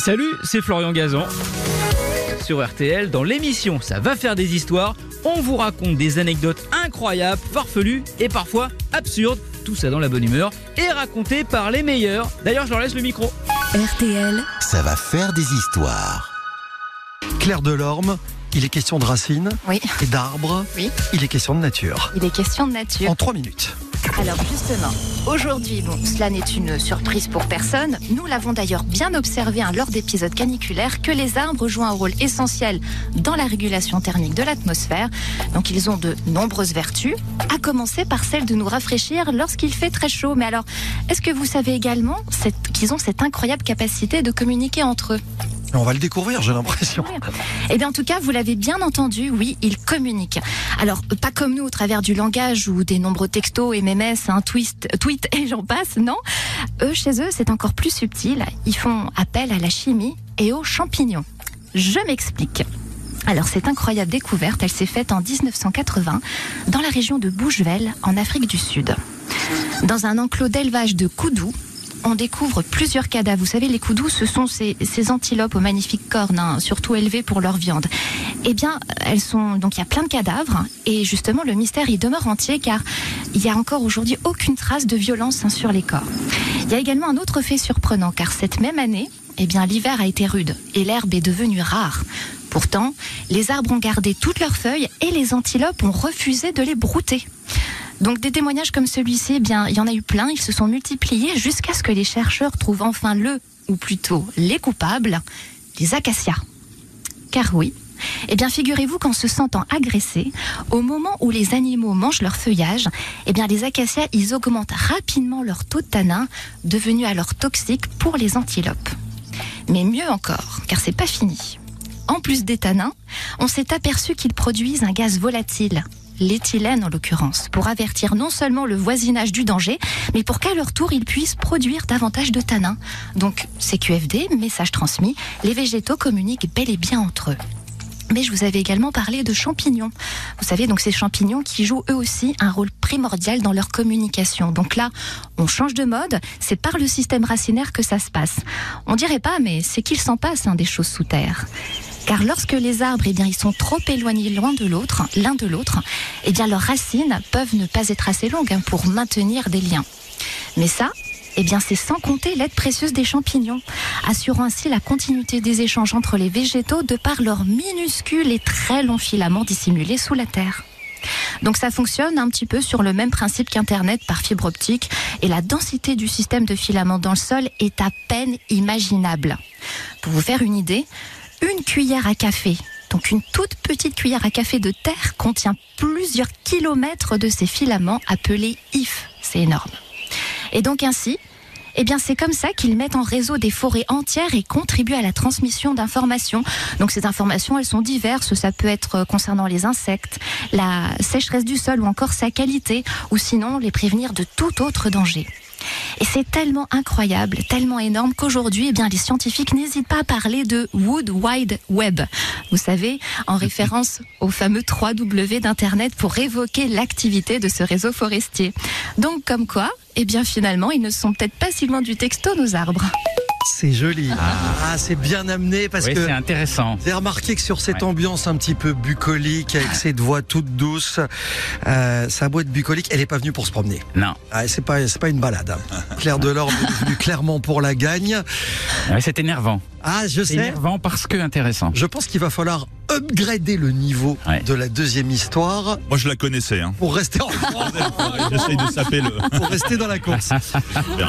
Salut, c'est Florian Gazan. Sur RTL, dans l'émission Ça va faire des histoires, on vous raconte des anecdotes incroyables, farfelues et parfois absurdes. Tout ça dans la bonne humeur et raconté par les meilleurs. D'ailleurs, je leur laisse le micro. RTL, Ça va faire des histoires. Claire Delorme, il est question de racines Oui, et d'arbres. Oui. Il est question de nature. il est question de nature. En trois minutes. Alors justement, aujourd'hui, bon, cela n'est une surprise pour personne. Nous l'avons d'ailleurs bien observé hein, lors d'épisodes caniculaires que les arbres jouent un rôle essentiel dans la régulation thermique de l'atmosphère. Donc ils ont de nombreuses vertus, à commencer par celle de nous rafraîchir lorsqu'il fait très chaud. Mais alors, est-ce que vous savez également qu'ils ont cette incroyable capacité de communiquer entre eux? On va le découvrir, j'ai l'impression. Eh bien, en tout cas, vous l'avez bien entendu, oui, ils communiquent. Alors, pas comme nous au travers du langage ou des nombreux textos, MMS, un twist, tweet et j'en passe, non. Eux, chez eux, c'est encore plus subtil. Ils font appel à la chimie et aux champignons. Je m'explique. Alors, cette incroyable découverte, elle s'est faite en 1980 dans la région de Bouchevel, en Afrique du Sud. Dans un enclos d'élevage de Koudou, on découvre plusieurs cadavres. Vous savez, les koudous, ce sont ces, antilopes aux magnifiques cornes, hein, surtout élevées pour leur viande. Eh bien, elles sont donc il y a plein de cadavres et justement le mystère il demeure entier car il y a encore aujourd'hui aucune trace de violence hein, sur les corps. Il y a également un autre fait surprenant car cette même année, eh bien l'hiver a été rude et l'herbe est devenue rare. Pourtant, les arbres ont gardé toutes leurs feuilles et les antilopes ont refusé de les brouter. Donc des témoignages comme celui-ci, eh bien, il y en a eu plein, ils se sont multipliés jusqu'à ce que les chercheurs trouvent enfin le, ou plutôt les coupables, les acacias. Car oui, eh bien figurez-vous qu'en se sentant agressés, au moment où les animaux mangent leur feuillage, eh bien les acacias, ils augmentent rapidement leur taux de tanin, devenu alors toxique pour les antilopes. Mais mieux encore, car c'est pas fini. En plus des tanins, on s'est aperçu qu'ils produisent un gaz volatile, l'éthylène en l'occurrence, pour avertir non seulement le voisinage du danger, mais pour qu'à leur tour ils puissent produire davantage de tanins. Donc CQFD, message transmis, les végétaux communiquent bel et bien entre eux. Mais je vous avais également parlé de champignons. Vous savez, donc ces champignons qui jouent eux aussi un rôle primordial dans leur communication. Donc là, on change de mode, c'est par le système racinaire que ça se passe. On dirait pas, mais c'est qu'il s'en passe hein, des choses sous terre. Car lorsque les arbres, eh bien, ils sont trop éloignés l'un de l'autre, eh bien, leurs racines peuvent ne pas être assez longues hein, pour maintenir des liens. Mais ça, eh bien, c'est sans compter l'aide précieuse des champignons, assurant ainsi la continuité des échanges entre les végétaux de par leurs minuscules et très longs filaments dissimulés sous la terre. Donc ça fonctionne un petit peu sur le même principe qu'Internet par fibre optique et la densité du système de filaments dans le sol est à peine imaginable. Pour vous faire une idée, une cuillère à café, donc une toute petite cuillère à café de terre contient plusieurs kilomètres de ces filaments appelés IF. C'est énorme. Et donc ainsi, eh bien, c'est comme ça qu'ils mettent en réseau des forêts entières et contribuent à la transmission d'informations. Donc, ces informations, elles sont diverses. Ça peut être euh, concernant les insectes, la sécheresse du sol ou encore sa qualité, ou sinon les prévenir de tout autre danger. Et c'est tellement incroyable, tellement énorme qu'aujourd'hui, eh bien, les scientifiques n'hésitent pas à parler de Wood Wide Web. Vous savez, en référence au fameux 3W d'Internet pour évoquer l'activité de ce réseau forestier. Donc, comme quoi, eh bien, finalement, ils ne sont peut-être pas si loin du texto, nos arbres. C'est joli. Ah, c'est bien amené parce Oui, que. c'est intéressant. Vous avez remarqué que sur cette Ouais. ambiance un petit peu bucolique, avec cette voix toute douce, euh, sa boîte bucolique, elle n'est pas venue pour se promener. Non, Ah, c'est pas, c'est pas une balade. hein. Claire Delorme est venue clairement pour la gagne. Ouais, c'est énervant. Ah, je C'est sais. énervant parce que intéressant. Je pense qu'il va falloir upgrader le niveau Ouais. de la deuxième histoire Moi, je la connaissais. Hein. pour rester, en- J'essaye de saper le. pour rester dans la course. Bien.